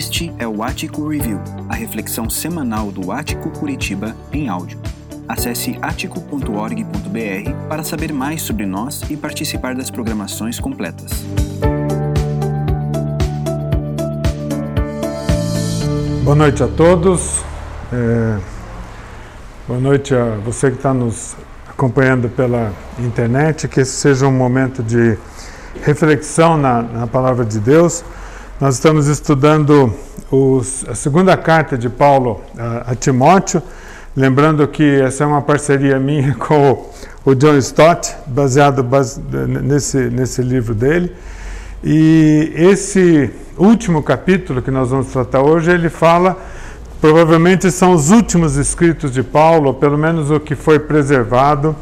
Este é o Ático Review, a reflexão semanal do Ático Curitiba em áudio. Acesse atico.org.br para saber mais sobre nós e participar das programações completas. Boa noite a todos. É... Boa noite a você que está nos acompanhando pela internet. Que esse seja um momento de reflexão na, na palavra de Deus. Nós estamos estudando os, a segunda carta de Paulo a, a, Timóteo, lembrando que essa é uma parceria minha com o, o John Stott, baseado base, nesse, nesse livro dele. E esse último capítulo que nós vamos tratar hoje, ele fala, provavelmente são os últimos escritos de Paulo, pelo menos o que foi preservado,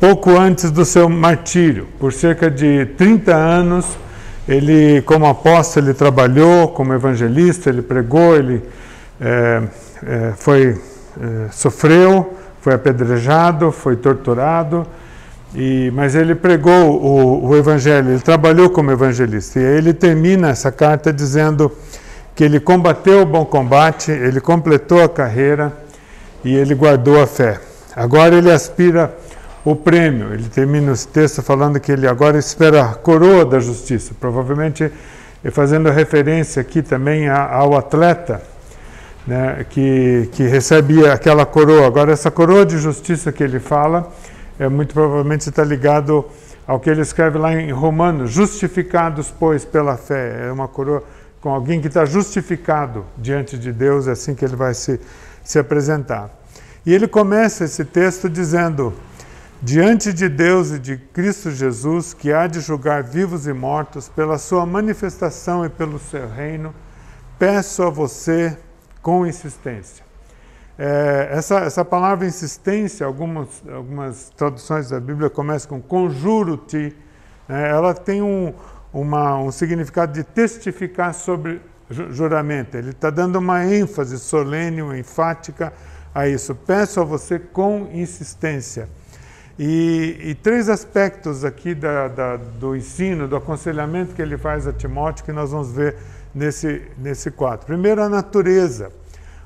pouco antes do seu martírio. Por cerca de 30 anos, ele, como apóstolo, ele trabalhou como evangelista, ele pregou, ele é, é, foi, é, sofreu, foi apedrejado, foi torturado, e, mas ele pregou o, o evangelho, ele trabalhou como evangelista. E aí ele termina essa carta dizendo que ele combateu o bom combate, ele completou a carreira e ele guardou a fé. Agora ele aspira o prêmio. Ele termina esse texto falando que ele agora espera a coroa da justiça, provavelmente fazendo referência aqui também ao atleta né, que, que recebia aquela coroa. Agora, essa coroa de justiça que ele fala, é muito provavelmente está ligado ao que ele escreve lá em Romanos: justificados, pois, pela fé. É uma coroa com alguém que está justificado diante de Deus, é assim que ele vai se, se apresentar. E ele começa esse texto dizendo diante de Deus e de Cristo Jesus, que há de julgar vivos e mortos, pela sua manifestação e pelo seu reino, peço a você com insistência. É, essa, essa palavra insistência, algumas, algumas traduções da Bíblia começam com conjuro-te, né? ela tem um, uma, um significado de testificar sobre juramento. Ele está dando uma ênfase solene, enfática a isso. Peço a você com insistência. E, e três aspectos aqui da, da, do ensino, do aconselhamento que ele faz a Timóteo, que nós vamos ver nesse, nesse quadro. Primeiro, a natureza.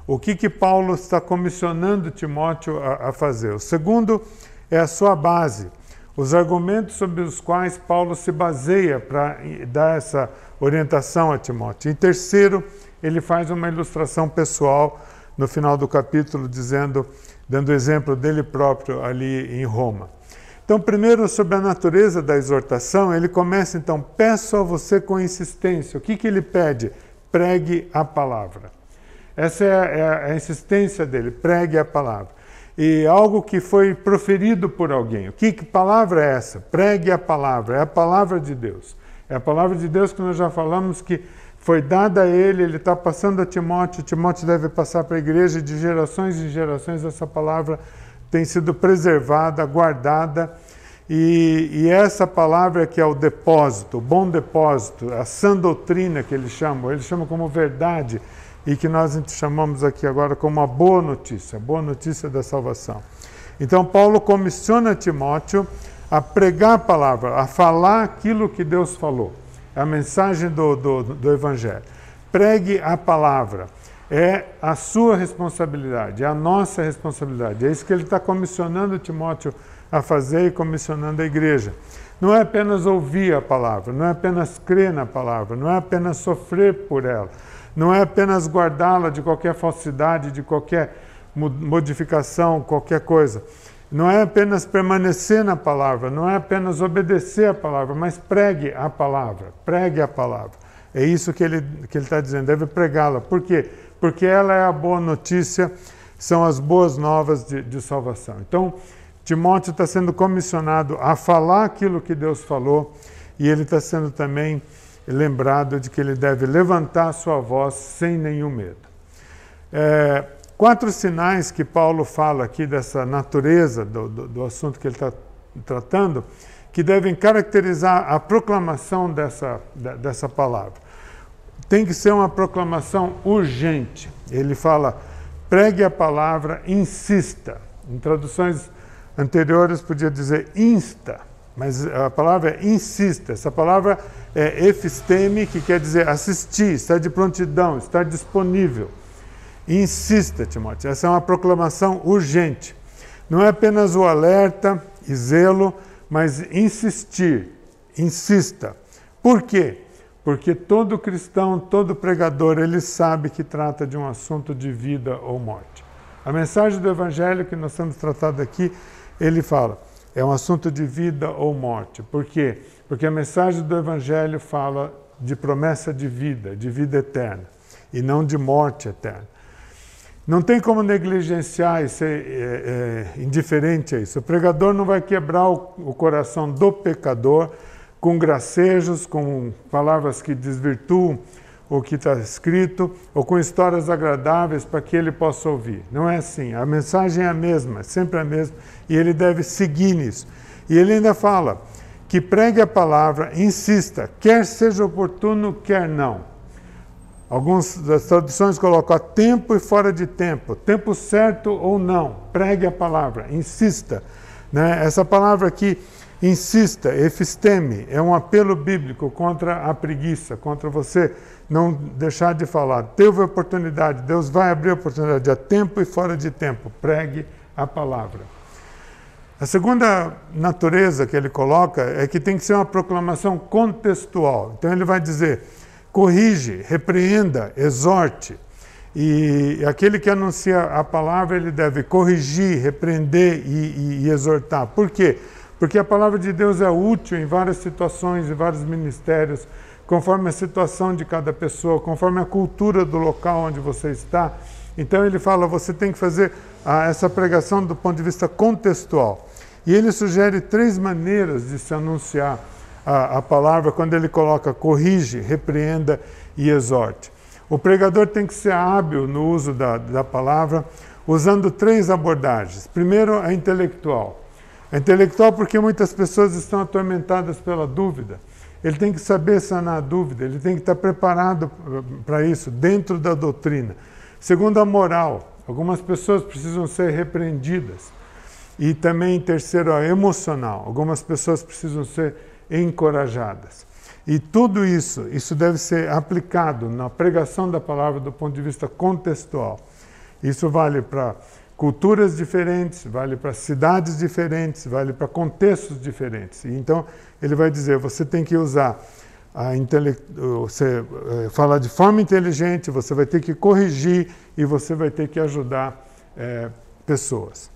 O que, que Paulo está comissionando Timóteo a, a fazer. O segundo é a sua base. Os argumentos sobre os quais Paulo se baseia para dar essa orientação a Timóteo. Em terceiro, ele faz uma ilustração pessoal no final do capítulo, dizendo dando exemplo dele próprio ali em Roma. Então, primeiro sobre a natureza da exortação, ele começa então, peço a você com insistência. O que, que ele pede? Pregue a palavra. Essa é a, é a insistência dele, pregue a palavra. E algo que foi proferido por alguém. O que, que palavra é essa? Pregue a palavra, é a palavra de Deus. É a palavra de Deus que nós já falamos que foi dada a ele, ele está passando a Timóteo, Timóteo deve passar para a igreja, de gerações em gerações essa palavra tem sido preservada, guardada, e, e essa palavra que é o depósito, o bom depósito, a sã doutrina que eles chamam, eles chamam como verdade, e que nós chamamos aqui agora como a boa notícia, a boa notícia da salvação. Então Paulo comissiona Timóteo a pregar a palavra, a falar aquilo que Deus falou a mensagem do, do, do Evangelho. Pregue a palavra. É a sua responsabilidade, é a nossa responsabilidade. É isso que ele está comissionando Timóteo a fazer e comissionando a igreja. Não é apenas ouvir a palavra, não é apenas crer na palavra, não é apenas sofrer por ela, não é apenas guardá-la de qualquer falsidade, de qualquer modificação, qualquer coisa não é apenas permanecer na palavra, não é apenas obedecer a palavra, mas pregue a palavra, pregue a palavra. É isso que ele que ele está dizendo, deve pregá-la. Por quê? Porque ela é a boa notícia, são as boas novas de, de salvação. Então, Timóteo está sendo comissionado a falar aquilo que Deus falou e ele está sendo também lembrado de que ele deve levantar sua voz sem nenhum medo. É, Quatro sinais que Paulo fala aqui dessa natureza do, do, do assunto que ele está tratando, que devem caracterizar a proclamação dessa, dessa palavra. Tem que ser uma proclamação urgente. Ele fala, pregue a palavra, insista. Em traduções anteriores podia dizer insta, mas a palavra é insista. Essa palavra é efisteme, que quer dizer assistir, estar de prontidão, estar disponível. Insista, Timóteo. Essa é uma proclamação urgente. Não é apenas o alerta e zelo, mas insistir. Insista. Por quê? Porque todo cristão, todo pregador, ele sabe que trata de um assunto de vida ou morte. A mensagem do Evangelho que nós estamos tratando aqui, ele fala, é um assunto de vida ou morte. Por quê? Porque a mensagem do Evangelho fala de promessa de vida, de vida eterna, e não de morte eterna. Não tem como negligenciar e ser é, é, indiferente a isso. O pregador não vai quebrar o, o coração do pecador com gracejos, com palavras que desvirtuam o que está escrito, ou com histórias agradáveis para que ele possa ouvir. Não é assim. A mensagem é a mesma, é sempre a mesma, e ele deve seguir nisso. E ele ainda fala que pregue a palavra, insista, quer seja oportuno, quer não. Algumas das traduções colocam a tempo e fora de tempo, tempo certo ou não. Pregue a palavra, insista. Né? Essa palavra aqui Insista, efisteme, é um apelo bíblico contra a preguiça, contra você não deixar de falar. Teve oportunidade, Deus vai abrir oportunidade a tempo e fora de tempo. Pregue a palavra. A segunda natureza que ele coloca é que tem que ser uma proclamação contextual. Então ele vai dizer: corrige, repreenda, exorte. E aquele que anuncia a palavra, ele deve corrigir, repreender e, e, e exortar. Por quê? Porque a palavra de Deus é útil em várias situações, em vários ministérios, conforme a situação de cada pessoa, conforme a cultura do local onde você está. Então ele fala, você tem que fazer ah, essa pregação do ponto de vista contextual. E ele sugere três maneiras de se anunciar a, a palavra quando ele coloca corrige, repreenda e exorte. O pregador tem que ser hábil no uso da, da palavra, usando três abordagens. Primeiro, a intelectual. É intelectual porque muitas pessoas estão atormentadas pela dúvida. Ele tem que saber sanar a dúvida, ele tem que estar preparado para isso, dentro da doutrina. Segundo, a moral. Algumas pessoas precisam ser repreendidas. E também, terceiro, a emocional. Algumas pessoas precisam ser encorajadas. E tudo isso, isso deve ser aplicado na pregação da palavra do ponto de vista contextual. Isso vale para culturas diferentes, vale para cidades diferentes, vale para contextos diferentes. E então ele vai dizer, você tem que usar a intele... você é, falar de forma inteligente, você vai ter que corrigir e você vai ter que ajudar é, pessoas.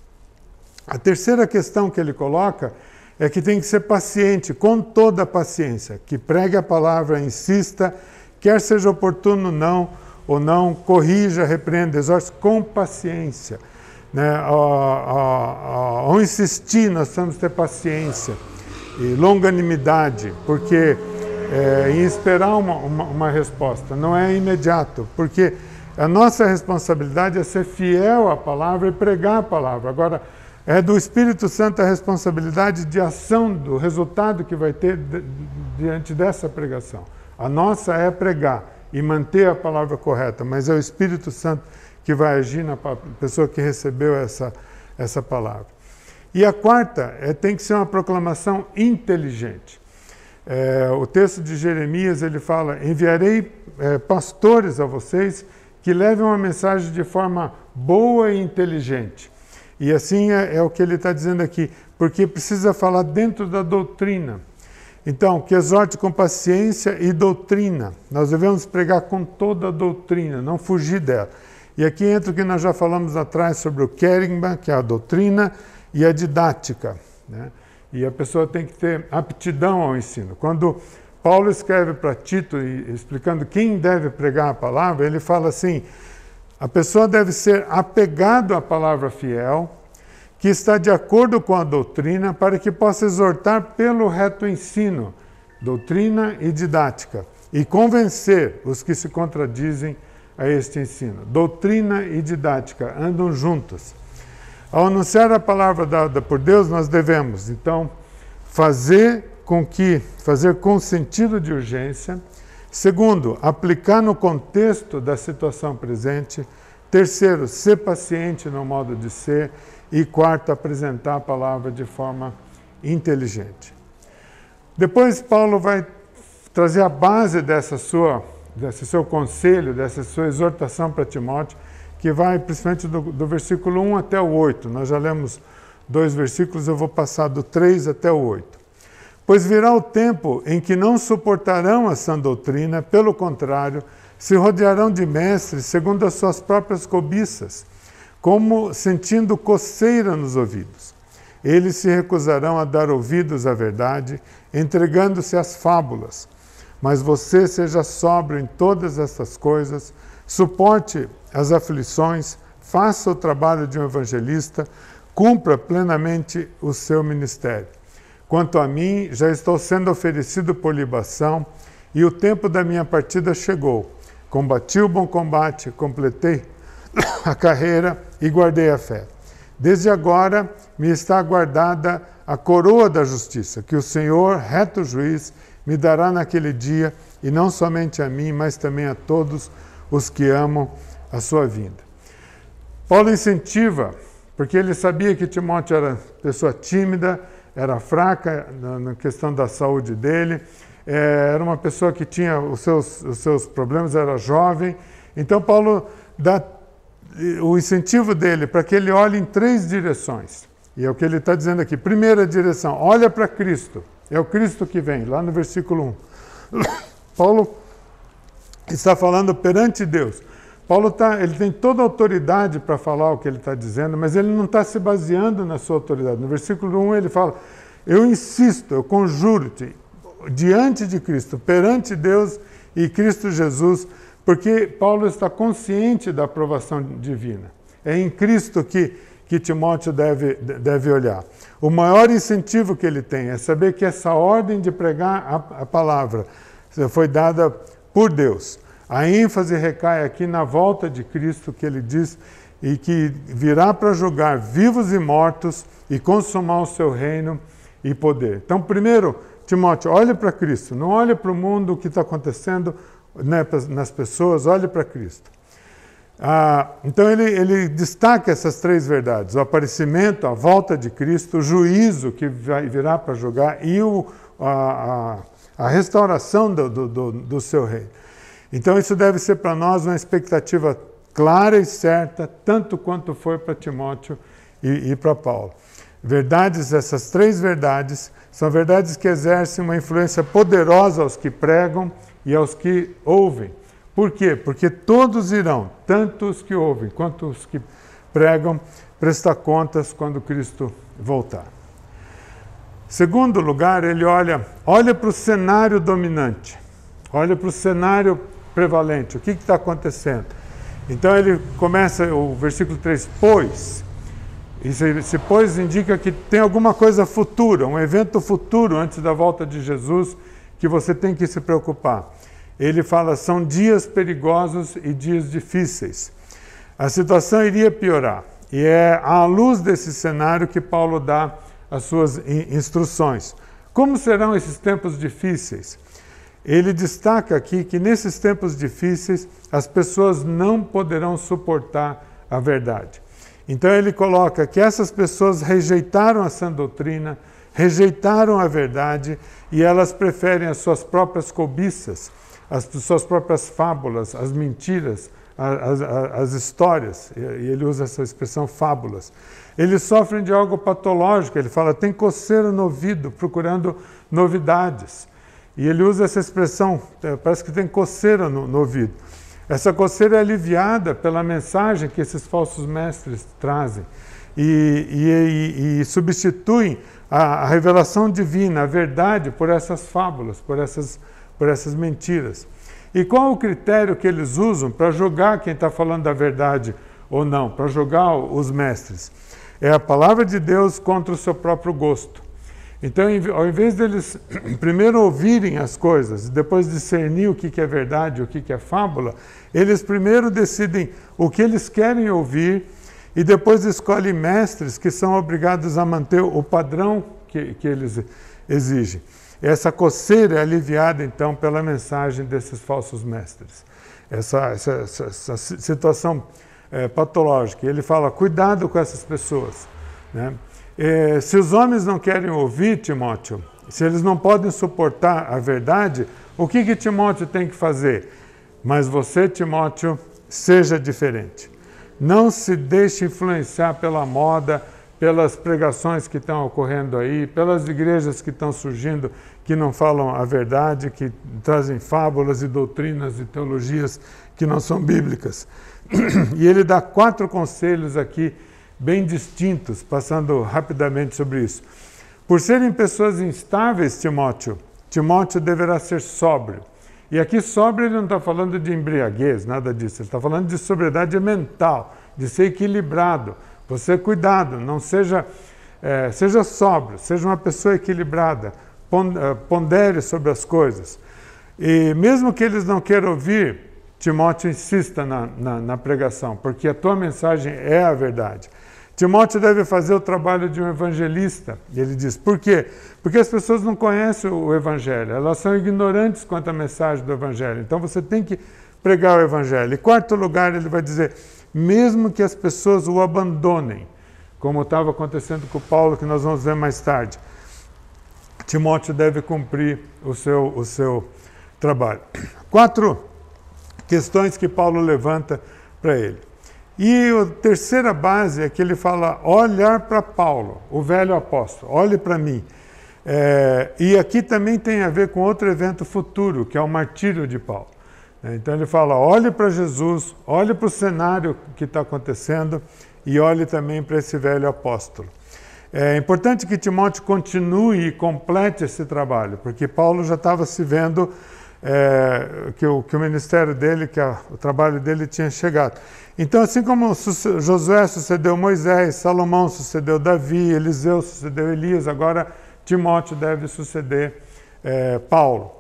A terceira questão que ele coloca é que tem que ser paciente, com toda a paciência, que pregue a palavra, insista, quer seja oportuno não ou não, corrija, repreenda, exorte com paciência. Né? Ao, ao, insistir, nós que ter paciência e longanimidade, porque é, em esperar uma, uma, uma resposta não é imediato, porque a nossa responsabilidade é ser fiel à palavra e pregar a palavra. Agora, é do Espírito Santo a responsabilidade de ação, do resultado que vai ter diante dessa pregação. A nossa é pregar e manter a palavra correta, mas é o Espírito Santo que vai agir na pessoa que recebeu essa, essa palavra. E a quarta é, tem que ser uma proclamação inteligente. É, o texto de Jeremias ele fala: enviarei é, pastores a vocês que levem uma mensagem de forma boa e inteligente. E assim é, é o que ele está dizendo aqui, porque precisa falar dentro da doutrina. Então, que exorte com paciência e doutrina. Nós devemos pregar com toda a doutrina, não fugir dela. E aqui entra o que nós já falamos atrás sobre o Kerigma, que é a doutrina, e a didática. Né? E a pessoa tem que ter aptidão ao ensino. Quando Paulo escreve para Tito, explicando quem deve pregar a palavra, ele fala assim: a pessoa deve ser apegado à palavra fiel, que está de acordo com a doutrina, para que possa exortar pelo reto ensino, doutrina e didática, e convencer os que se contradizem a este ensino. Doutrina e didática andam juntas. Ao anunciar a palavra dada por Deus, nós devemos, então, fazer com que, fazer com sentido de urgência. Segundo, aplicar no contexto da situação presente. Terceiro, ser paciente no modo de ser. E quarto, apresentar a palavra de forma inteligente. Depois Paulo vai trazer a base dessa sua, desse seu conselho, dessa sua exortação para Timóteo, que vai principalmente do, do versículo 1 até o 8. Nós já lemos dois versículos, eu vou passar do 3 até o 8. Pois virá o tempo em que não suportarão a sã doutrina, pelo contrário, se rodearão de mestres segundo as suas próprias cobiças, como sentindo coceira nos ouvidos. Eles se recusarão a dar ouvidos à verdade, entregando-se às fábulas. Mas você seja sóbrio em todas essas coisas, suporte as aflições, faça o trabalho de um evangelista, cumpra plenamente o seu ministério. Quanto a mim, já estou sendo oferecido por libação e o tempo da minha partida chegou. Combati o bom combate, completei a carreira e guardei a fé. Desde agora me está guardada a coroa da justiça, que o Senhor, reto juiz, me dará naquele dia, e não somente a mim, mas também a todos os que amam a sua vinda. Paulo incentiva, porque ele sabia que Timóteo era pessoa tímida, era fraca na, questão da saúde dele, é, era uma pessoa que tinha os seus, os seus problemas, era jovem. Então, Paulo dá o incentivo dele para que ele olhe em três direções. E é o que ele está dizendo aqui. Primeira direção, olha para Cristo. É o Cristo que vem, lá no versículo 1. Paulo está falando perante Deus. Paulo tá, ele tem toda a autoridade para falar o que ele está dizendo, mas ele não está se baseando na sua autoridade. No versículo 1 ele fala: Eu insisto, eu conjuro-te, diante de Cristo, perante Deus e Cristo Jesus, porque Paulo está consciente da aprovação divina. É em Cristo que, que Timóteo deve, deve olhar. O maior incentivo que ele tem é saber que essa ordem de pregar a, a palavra foi dada por Deus. A ênfase recai aqui na volta de Cristo, que ele diz, e que virá para julgar vivos e mortos e consumar o seu reino e poder. Então, primeiro, Timóteo, olhe para Cristo, não olhe para o mundo, o que está acontecendo né, nas pessoas, olhe para Cristo. Ah, então ele, ele destaca essas três verdades: o aparecimento, a volta de Cristo, o juízo que vai, virá para julgar e o, a, a, a restauração do, do, do seu reino. Então, isso deve ser para nós uma expectativa clara e certa, tanto quanto foi para Timóteo e, e para Paulo. Verdades, essas três verdades, são verdades que exercem uma influência poderosa aos que pregam e aos que ouvem. Por quê? Porque todos irão, tanto os que ouvem quanto os que pregam, prestar contas quando Cristo voltar. Segundo lugar, ele olha, olha para o cenário dominante, olha para o cenário prevalente. O que está acontecendo? Então ele começa o versículo 3, pois. Esse, esse pois indica que tem alguma coisa futura, um evento futuro antes da volta de Jesus que você tem que se preocupar. Ele fala: são dias perigosos e dias difíceis. A situação iria piorar. E é à luz desse cenário que Paulo dá as suas instruções. Como serão esses tempos difíceis? Ele destaca aqui que nesses tempos difíceis as pessoas não poderão suportar a verdade. Então ele coloca que essas pessoas rejeitaram a sã doutrina, rejeitaram a verdade e elas preferem as suas próprias cobiças, as suas próprias fábulas, as mentiras, as, as, as histórias. E ele usa essa expressão fábulas. Eles sofrem de algo patológico. Ele fala, tem coceira no ouvido, procurando novidades. E ele usa essa expressão, é, parece que tem coceira no, no ouvido. Essa coceira é aliviada pela mensagem que esses falsos mestres trazem e, e, e, substituem a, a, revelação divina, a verdade, por essas fábulas, por essas, por essas mentiras. E qual o critério que eles usam para julgar quem está falando da verdade ou não, para julgar os mestres? É a palavra de Deus contra o seu próprio gosto. Então, ao invés deles primeiro ouvirem as coisas, depois discernir o que é verdade, o que é fábula, eles primeiro decidem o que eles querem ouvir e depois escolhem mestres que são obrigados a manter o padrão que, que eles exigem. Essa coceira é aliviada, então, pela mensagem desses falsos mestres. Essa, essa, essa, essa situação é, patológica. Ele fala: cuidado com essas pessoas. Né? É, se os homens não querem ouvir, Timóteo, se eles não podem suportar a verdade, o que, que Timóteo tem que fazer? Mas você, Timóteo, seja diferente. Não se deixe influenciar pela moda, pelas pregações que estão ocorrendo aí, pelas igrejas que estão surgindo que não falam a verdade, que trazem fábulas e doutrinas e teologias que não são bíblicas. E ele dá quatro conselhos aqui bem distintos, passando rapidamente sobre isso. Por serem pessoas instáveis, Timóteo, Timóteo deverá ser sóbrio. E aqui sóbrio ele não está falando de embriaguez, nada disso. Ele está falando de sobriedade mental, de ser equilibrado. Você cuidado, não seja, é, seja sóbrio, seja uma pessoa equilibrada, eh, pondere sobre as coisas. E mesmo que eles não queiram ouvir, Timóteo insista na, na, na pregação, porque a tua mensagem é a verdade. Timóteo deve fazer o trabalho de um evangelista. E ele diz: por quê? Porque as pessoas não conhecem o evangelho, elas são ignorantes quanto à mensagem do evangelho. Então você tem que pregar o evangelho. Em quarto lugar, ele vai dizer: mesmo que as pessoas o abandonem, como estava acontecendo com Paulo, que nós vamos ver mais tarde, Timóteo deve cumprir o seu, o seu trabalho. Quatro questões que Paulo levanta para ele. E a terceira base é que ele fala: olhar para Paulo, o velho apóstolo, olhe para mim. É, e aqui também tem a ver com outro evento futuro, que é o martírio de Paulo. Então ele fala: olhe para Jesus, olhe para o cenário que está acontecendo e olhe também para esse velho apóstolo. É importante que Timóteo continue e complete esse trabalho, porque Paulo já estava se vendo é, que, o, que o ministério dele, que a, o trabalho dele tinha chegado. Então, assim como Josué sucedeu Moisés, Salomão sucedeu Davi, Eliseu sucedeu Elias, agora Timóteo deve suceder é, Paulo.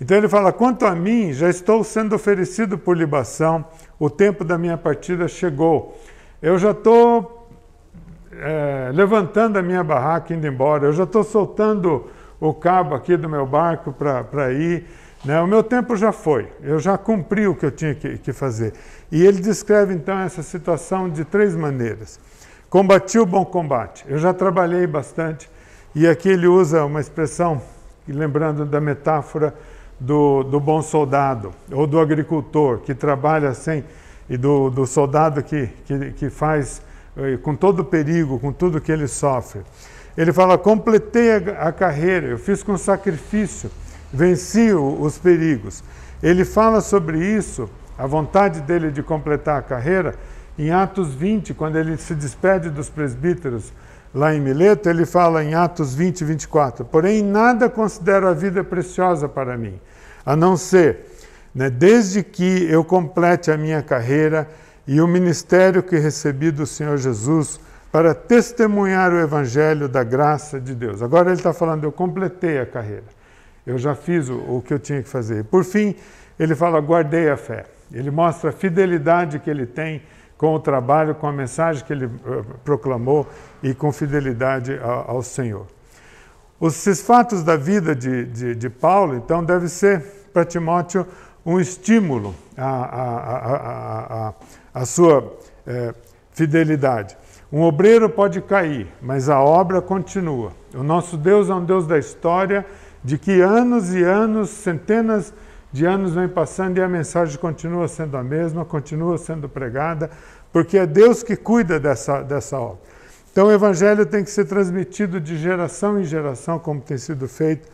Então ele fala: quanto a mim, já estou sendo oferecido por libação, o tempo da minha partida chegou. Eu já estou é, levantando a minha barraca indo embora, eu já estou soltando o cabo aqui do meu barco para ir. Né? O meu tempo já foi, eu já cumpri o que eu tinha que, que fazer. E ele descreve então essa situação de três maneiras. Combati o bom combate, eu já trabalhei bastante, e aqui ele usa uma expressão, lembrando da metáfora do, do bom soldado, ou do agricultor que trabalha sem, e do, do soldado que, que, que faz eh, com todo o perigo, com tudo que ele sofre. Ele fala: completei a, a carreira, eu fiz com sacrifício venci os perigos. Ele fala sobre isso, a vontade dele de completar a carreira, em Atos 20, quando ele se despede dos presbíteros lá em Mileto, ele fala em Atos 20, 24: Porém, nada considero a vida preciosa para mim, a não ser, né, desde que eu complete a minha carreira e o ministério que recebi do Senhor Jesus para testemunhar o evangelho da graça de Deus. Agora ele está falando, eu completei a carreira. Eu já fiz o, o que eu tinha que fazer. Por fim, ele fala: guardei a fé. Ele mostra a fidelidade que ele tem com o trabalho, com a mensagem que ele uh, proclamou e com fidelidade ao, ao Senhor. Os fatos da vida de, de, de Paulo, então, deve ser para Timóteo um estímulo à, à, à, à sua é, fidelidade. Um obreiro pode cair, mas a obra continua. O nosso Deus é um Deus da história de que anos e anos, centenas de anos vem passando e a mensagem continua sendo a mesma, continua sendo pregada, porque é Deus que cuida dessa, dessa obra. Então o Evangelho tem que ser transmitido de geração em geração, como tem sido feito,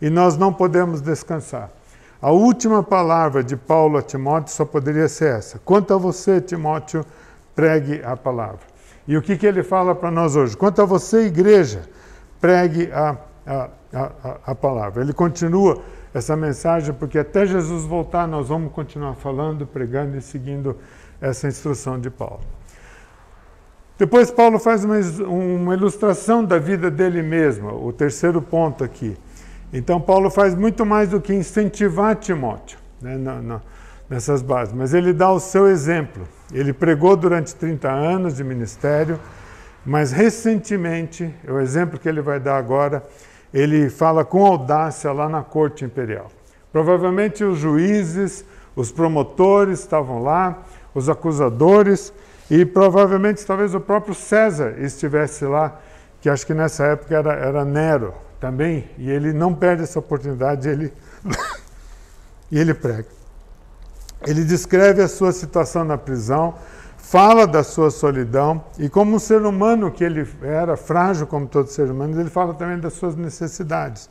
e nós não podemos descansar. A última palavra de Paulo a Timóteo só poderia ser essa: quanto a você, Timóteo, pregue a palavra. E o que, que ele fala para nós hoje? Quanto a você, igreja, pregue a, a a, a, a palavra. Ele continua essa mensagem, porque até Jesus voltar, nós vamos continuar falando, pregando e seguindo essa instrução de Paulo. Depois, Paulo faz uma, uma ilustração da vida dele mesmo, o terceiro ponto aqui. Então, Paulo faz muito mais do que incentivar Timóteo né, na, na, nessas bases, mas ele dá o seu exemplo. Ele pregou durante 30 anos de ministério, mas recentemente, é o exemplo que ele vai dar agora, ele fala com audácia lá na corte imperial. Provavelmente os juízes, os promotores estavam lá, os acusadores, e provavelmente talvez o próprio César estivesse lá, que acho que nessa época era, era Nero, também, e ele não perde essa oportunidade, ele, e ele prega. Ele descreve a sua situação na prisão, fala da sua solidão, e como um ser humano que ele era, frágil como todo ser humano, ele fala também das suas necessidades.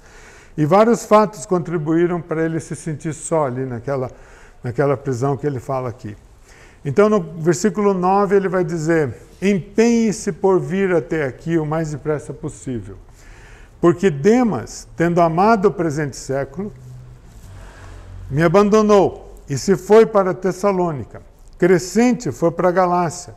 E vários fatos contribuíram para ele se sentir só ali naquela, naquela prisão que ele fala aqui. Então, no versículo 9, ele vai dizer: Empenhe-se por vir até aqui o mais depressa possível. Porque Demas, tendo amado o presente século, me abandonou e se foi para Tessalônica. Crescente foi para Galácia.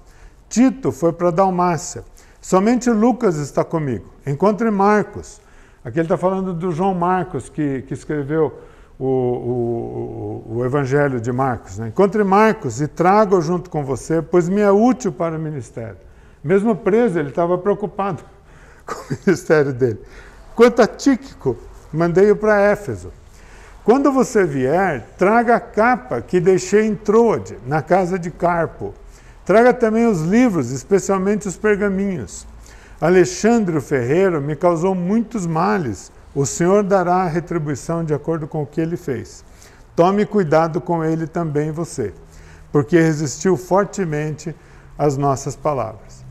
Tito foi para Dalmácia. Somente Lucas está comigo. Encontre Marcos. Aqui ele está falando do João Marcos, que, que escreveu o, o, o, Evangelho de Marcos. Né? Encontre Marcos e traga-o junto com você, pois me é útil para o ministério. Mesmo preso, ele estava preocupado com o ministério dele. Quanto a Tíquico, mandei-o para Éfeso. Quando você vier, traga a capa que deixei em Troade, na casa de Carpo. Traga também os livros, especialmente os pergaminhos. Alexandre Ferreiro me causou muitos males. O Senhor dará a retribuição de acordo com o que ele fez. Tome cuidado com ele também, você, porque resistiu fortemente às nossas palavras.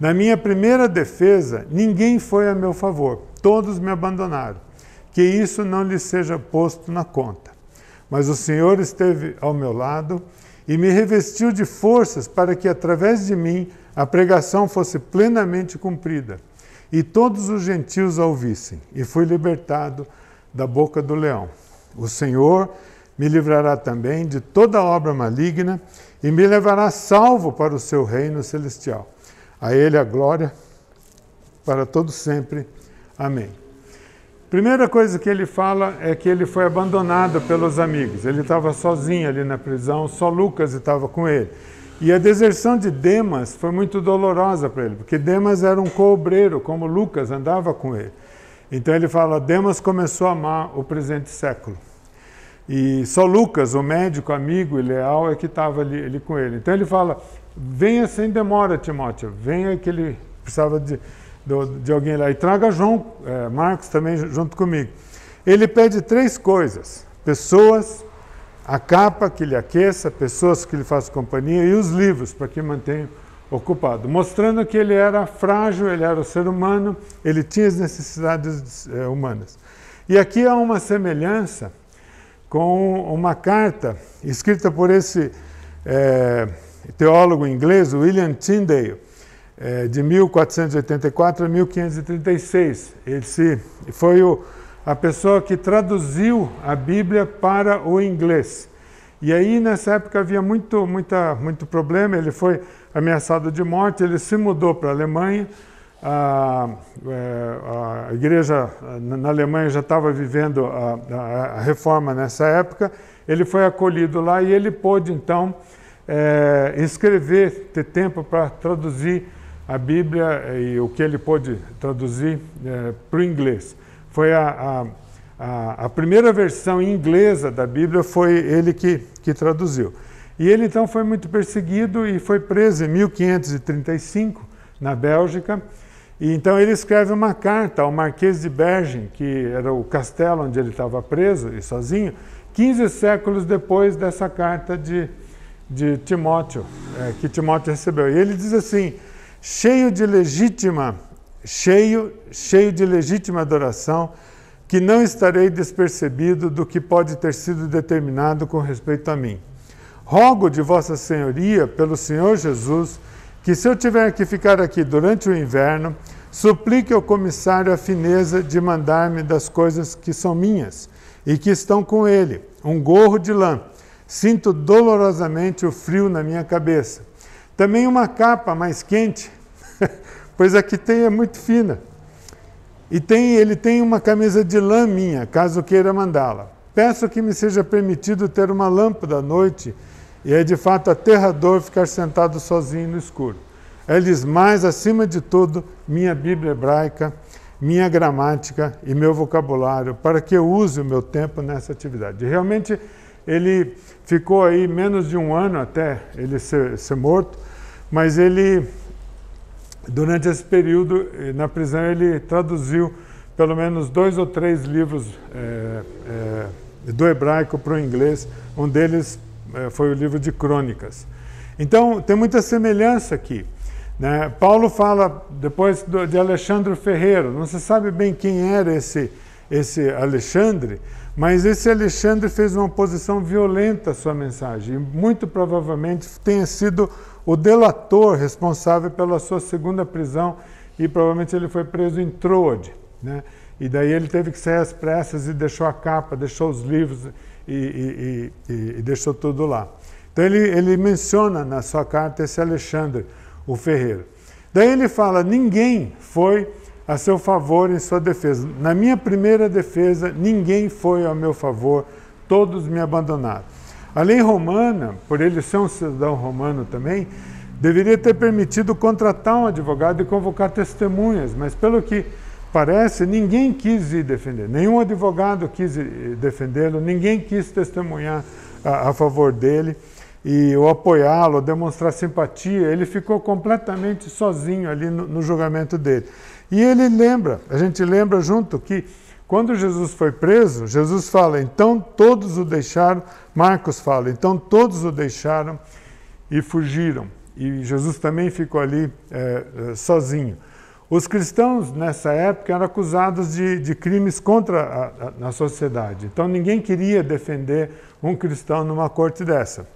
Na minha primeira defesa, ninguém foi a meu favor, todos me abandonaram. Que isso não lhe seja posto na conta. Mas o Senhor esteve ao meu lado e me revestiu de forças para que, através de mim, a pregação fosse plenamente cumprida e todos os gentios a ouvissem, e fui libertado da boca do leão. O Senhor me livrará também de toda obra maligna e me levará salvo para o seu reino celestial. A Ele a glória para todo sempre. Amém. Primeira coisa que ele fala é que ele foi abandonado pelos amigos. Ele estava sozinho ali na prisão, só Lucas estava com ele. E a deserção de Demas foi muito dolorosa para ele, porque Demas era um cobreiro, como Lucas andava com ele. Então ele fala: Demas começou a amar o presente século. E só Lucas, o médico, amigo e leal, é que estava ali, ali, com ele. Então ele fala: venha sem demora, Timóteo, venha que ele precisava de, de, de alguém lá. E traga João, é, Marcos também junto comigo. Ele pede três coisas: pessoas, a capa que lhe aqueça, pessoas que lhe façam companhia e os livros para que mantenha ocupado, mostrando que ele era frágil, ele era o ser humano, ele tinha as necessidades é, humanas. E aqui há uma semelhança com uma carta escrita por esse é, teólogo inglês, William Tyndale, é, de 1484 a 1536. Ele foi o a pessoa que traduziu a Bíblia para o inglês. E aí, nessa época, havia muito, muita, muito problema. Ele foi ameaçado de morte, ele se mudou para a Alemanha. A, é, a igreja na Alemanha já estava vivendo a, a, a, reforma nessa época. Ele foi acolhido lá e ele pôde, então, é, escrever, ter tempo para traduzir a Bíblia e o que ele pôde traduzir é, para o inglês. Foi a, a, a, primeira versão inglesa da Bíblia, foi ele que, que traduziu. E ele então foi muito perseguido e foi preso em 1535 na Bélgica. E então ele escreve uma carta ao Marquês de Bergen, que era o castelo onde ele estava preso e sozinho, 15 séculos depois dessa carta de, de Timóteo, é, que Timóteo recebeu. E ele diz assim: cheio de legítima cheio, cheio de legítima adoração, que não estarei despercebido do que pode ter sido determinado com respeito a mim. Rogo de Vossa Senhoria, pelo Senhor Jesus, que se eu tiver que ficar aqui durante o inverno, suplique ao comissário a fineza de mandar-me das coisas que são minhas e que estão com ele, um gorro de lã. Sinto dolorosamente o frio na minha cabeça. Também uma capa mais quente pois a que tem é muito fina. E tem, ele tem uma camisa de lã minha, caso queira mandá-la. Peço que me seja permitido ter uma lâmpada à noite, e é de fato aterrador ficar sentado sozinho no escuro. Eles mais, acima de tudo, minha Bíblia hebraica, minha gramática e meu vocabulário, para que eu use o meu tempo nessa atividade. realmente, ele ficou aí menos de um ano até ele ser, ser morto, mas ele Durante esse período, eh, na prisão, ele traduziu pelo menos dois ou três livros é, é, do hebraico para o inglês. Um deles é, foi o livro de Crônicas. Então, tem muita semelhança aqui. Né? Paulo fala depois de Alexandre Ferreiro, não se sabe bem quem era esse, esse Alexandre, mas esse Alexandre fez uma oposição violenta à sua mensagem, e muito provavelmente tenha sido o delator responsável pela sua segunda prisão, e provavelmente ele foi preso em Troade. Né? E daí ele teve que sair às pressas e deixou a capa, deixou os livros e, e, e, e deixou tudo lá. Então ele, ele menciona na sua carta esse Alexandre, o ferreiro. Daí ele fala: ninguém foi a seu favor em sua defesa. Na minha primeira defesa, ninguém foi ao meu favor, todos me abandonaram. A lei romana, por ele ser um cidadão romano também, deveria ter permitido contratar um advogado e convocar testemunhas, mas pelo que parece, ninguém quis ir defender, nenhum advogado quis defendê-lo, ninguém quis testemunhar a, a favor dele e o apoiá-lo, demonstrar simpatia, ele ficou completamente sozinho ali no, no julgamento dele. E ele lembra, a gente lembra junto que quando Jesus foi preso, Jesus fala, então todos o deixaram, Marcos fala, então todos o deixaram e fugiram. E Jesus também ficou ali é, sozinho. Os cristãos nessa época eram acusados de, de crimes contra a, a, a sociedade. Então ninguém queria defender um cristão numa corte dessa.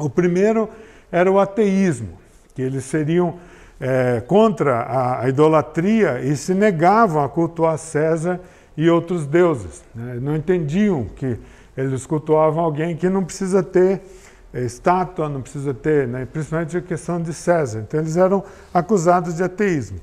O primeiro era o ateísmo, que eles seriam é, contra a, a, idolatria e se negavam a cultuar César e outros deuses. Né? Não entendiam que eles cultuavam alguém que não precisa ter é, estátua, não precisa ter, né? principalmente a questão de César. Então eles eram acusados de ateísmo.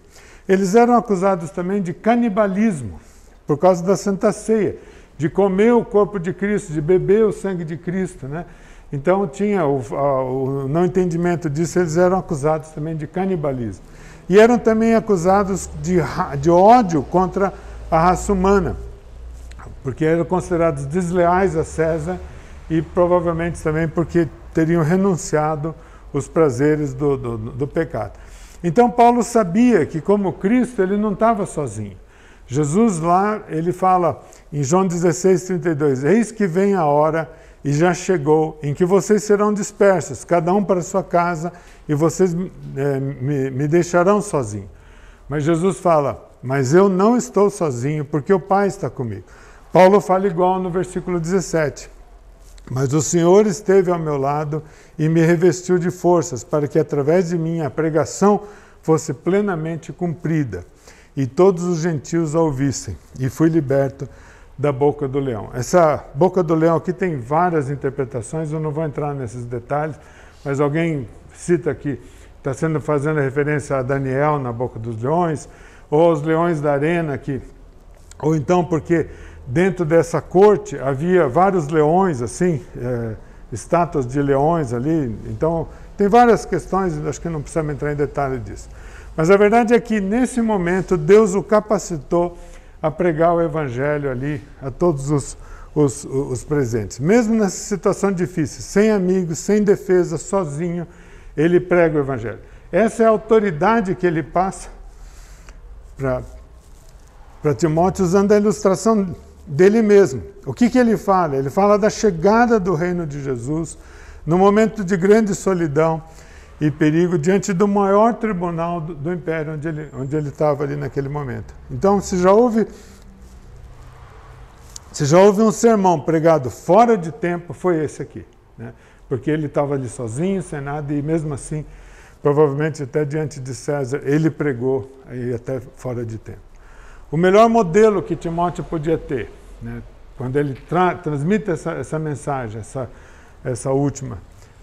Eles eram acusados também de canibalismo, por causa da Santa Ceia, de comer o corpo de Cristo, de beber o sangue de Cristo. Né? Então tinha o, o não entendimento disso, eles eram acusados também de canibalismo. E eram também acusados de, de ódio contra a raça humana, porque eram considerados desleais a César e provavelmente também porque teriam renunciado os prazeres do, do, do pecado. Então Paulo sabia que como Cristo ele não estava sozinho. Jesus lá, ele fala em João 16, 32, eis que vem a hora e já chegou em que vocês serão dispersos, cada um para sua casa, e vocês é, me, me deixarão sozinho. Mas Jesus fala: Mas eu não estou sozinho, porque o Pai está comigo. Paulo fala igual no versículo 17. Mas o Senhor esteve ao meu lado e me revestiu de forças, para que através de mim a pregação fosse plenamente cumprida, e todos os gentios a ouvissem, e fui liberto da boca do leão. Essa boca do leão aqui tem várias interpretações, eu não vou entrar nesses detalhes, mas alguém cita que está sendo fazendo referência a Daniel na boca dos leões, ou aos leões da arena, que, ou então porque dentro dessa corte havia vários leões, assim, é, estátuas de leões ali, então tem várias questões, acho que não precisamos entrar em detalhe disso. Mas a verdade é que nesse momento Deus o capacitou a pregar o Evangelho ali a todos os, os, os presentes. Mesmo nessa situação difícil, sem amigos, sem defesa, sozinho, ele prega o Evangelho. Essa é a autoridade que ele passa para Timóteo, usando a ilustração dele mesmo. O que, que ele fala? Ele fala da chegada do reino de Jesus, no momento de grande solidão e perigo diante do maior tribunal do, do império onde ele, onde ele estava ali naquele momento. Então, se já houve se já houve um sermão pregado fora de tempo, foi esse aqui. Né? Porque ele estava ali sozinho, sem nada, e mesmo assim, provavelmente até diante de César, ele pregou aí até fora de tempo. O melhor modelo que Timóteo podia ter, né? quando ele tra transmite essa, essa mensagem, essa, essa última,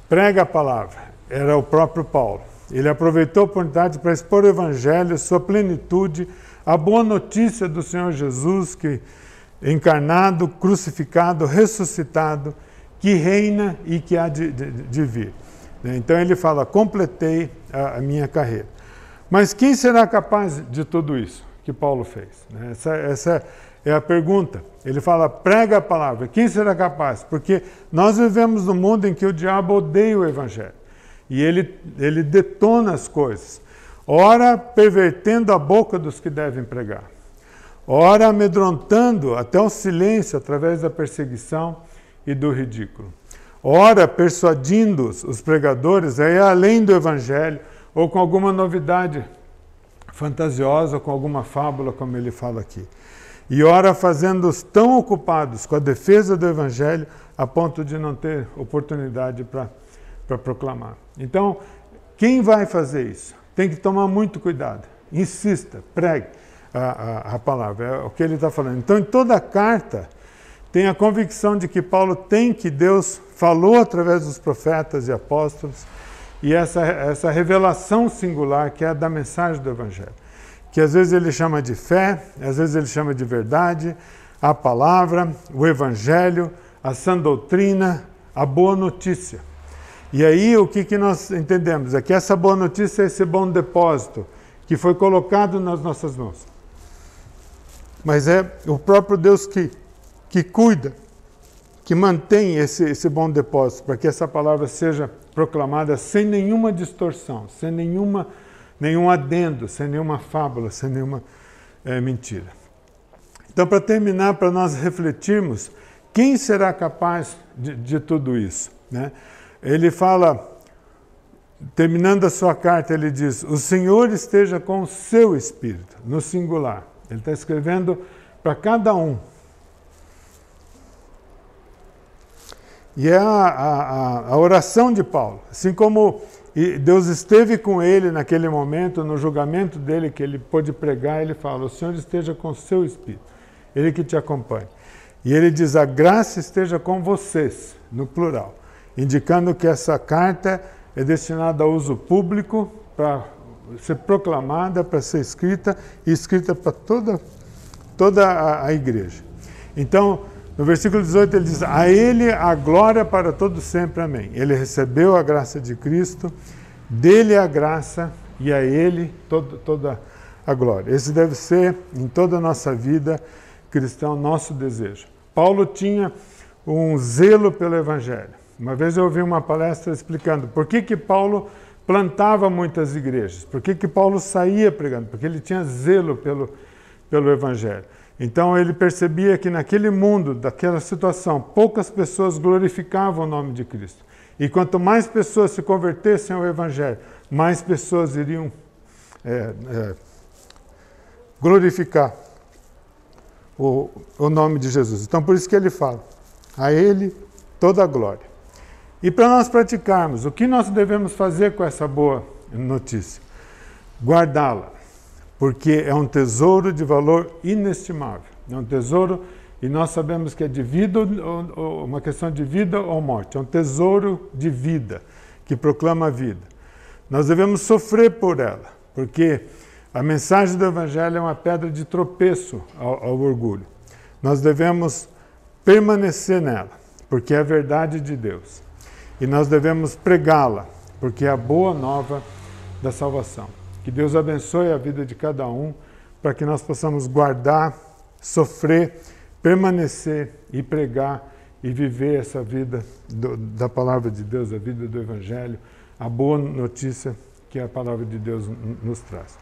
prega a palavra, era o próprio Paulo. Ele aproveitou a oportunidade para expor o Evangelho, sua plenitude, a boa notícia do Senhor Jesus, que encarnado, crucificado, ressuscitado, que reina e que há de, de, de vir. Então ele fala: completei a, a, minha carreira. Mas quem será capaz de tudo isso que Paulo fez? Essa, essa é a pergunta. Ele fala: prega a palavra. Quem será capaz? Porque nós vivemos num mundo em que o diabo odeia o evangelho e ele, ele detona as coisas, ora pervertendo a boca dos que devem pregar, ora amedrontando até o silêncio através da perseguição e do ridículo. Ora persuadindo os pregadores a ir além do evangelho ou com alguma novidade fantasiosa, com alguma fábula, como ele fala aqui. E ora fazendo-os tão ocupados com a defesa do evangelho a ponto de não ter oportunidade para proclamar. Então, quem vai fazer isso? Tem que tomar muito cuidado. Insista, pregue a, a, a palavra, é o que ele está falando. Então, em toda a carta, tem a convicção de que Paulo tem que Deus falou através dos profetas e apóstolos, e essa, essa revelação singular que é a da mensagem do Evangelho, que às vezes ele chama de fé, às vezes ele chama de verdade, a palavra, o Evangelho, a sã doutrina, a boa notícia. E aí o que, que nós entendemos? É que essa boa notícia é esse bom depósito que foi colocado nas nossas mãos. Mas é o próprio Deus que que cuida, que mantém esse, esse bom depósito, para que essa palavra seja proclamada sem nenhuma distorção, sem nenhuma, nenhum adendo, sem nenhuma fábula, sem nenhuma é, mentira. Então, para terminar, para nós refletirmos, quem será capaz de, de tudo isso? Né? Ele fala, terminando a sua carta, ele diz: O Senhor esteja com o seu espírito, no singular. Ele está escrevendo para cada um, E é a, a, a oração de Paulo. Assim como Deus esteve com ele naquele momento, no julgamento dele, que ele pôde pregar, ele fala: O Senhor esteja com o seu espírito, ele que te acompanha. E ele diz: A graça esteja com vocês, no plural, indicando que essa carta é destinada a uso público, para ser proclamada, para ser escrita e escrita para toda, toda a, a igreja. Então, no versículo 18 ele diz: A Ele a glória para todo sempre, amém. Ele recebeu a graça de Cristo, dele a graça e a Ele todo, toda a glória. Esse deve ser, em toda a nossa vida cristã, o nosso desejo. Paulo tinha um zelo pelo Evangelho. Uma vez eu ouvi uma palestra explicando por que, que Paulo plantava muitas igrejas, por que, que Paulo saía pregando, porque ele tinha zelo pelo, pelo Evangelho. Então ele percebia que naquele mundo, daquela situação, poucas pessoas glorificavam o nome de Cristo. E quanto mais pessoas se convertessem ao Evangelho, mais pessoas iriam é, é, glorificar o, o nome de Jesus. Então por isso que ele fala: a Ele toda a glória. E para nós praticarmos, o que nós devemos fazer com essa boa notícia? Guardá-la porque é um tesouro de valor inestimável. É um tesouro, e nós sabemos que é de vida, uma questão de vida ou morte. É um tesouro de vida, que proclama a vida. Nós devemos sofrer por ela, porque a mensagem do Evangelho é uma pedra de tropeço ao, ao orgulho. Nós devemos permanecer nela, porque é a verdade de Deus. E nós devemos pregá-la, porque é a boa nova da salvação. Que Deus abençoe a vida de cada um, para que nós possamos guardar, sofrer, permanecer e pregar e viver essa vida do, da palavra de Deus, a vida do Evangelho, a boa notícia que a palavra de Deus nos traz.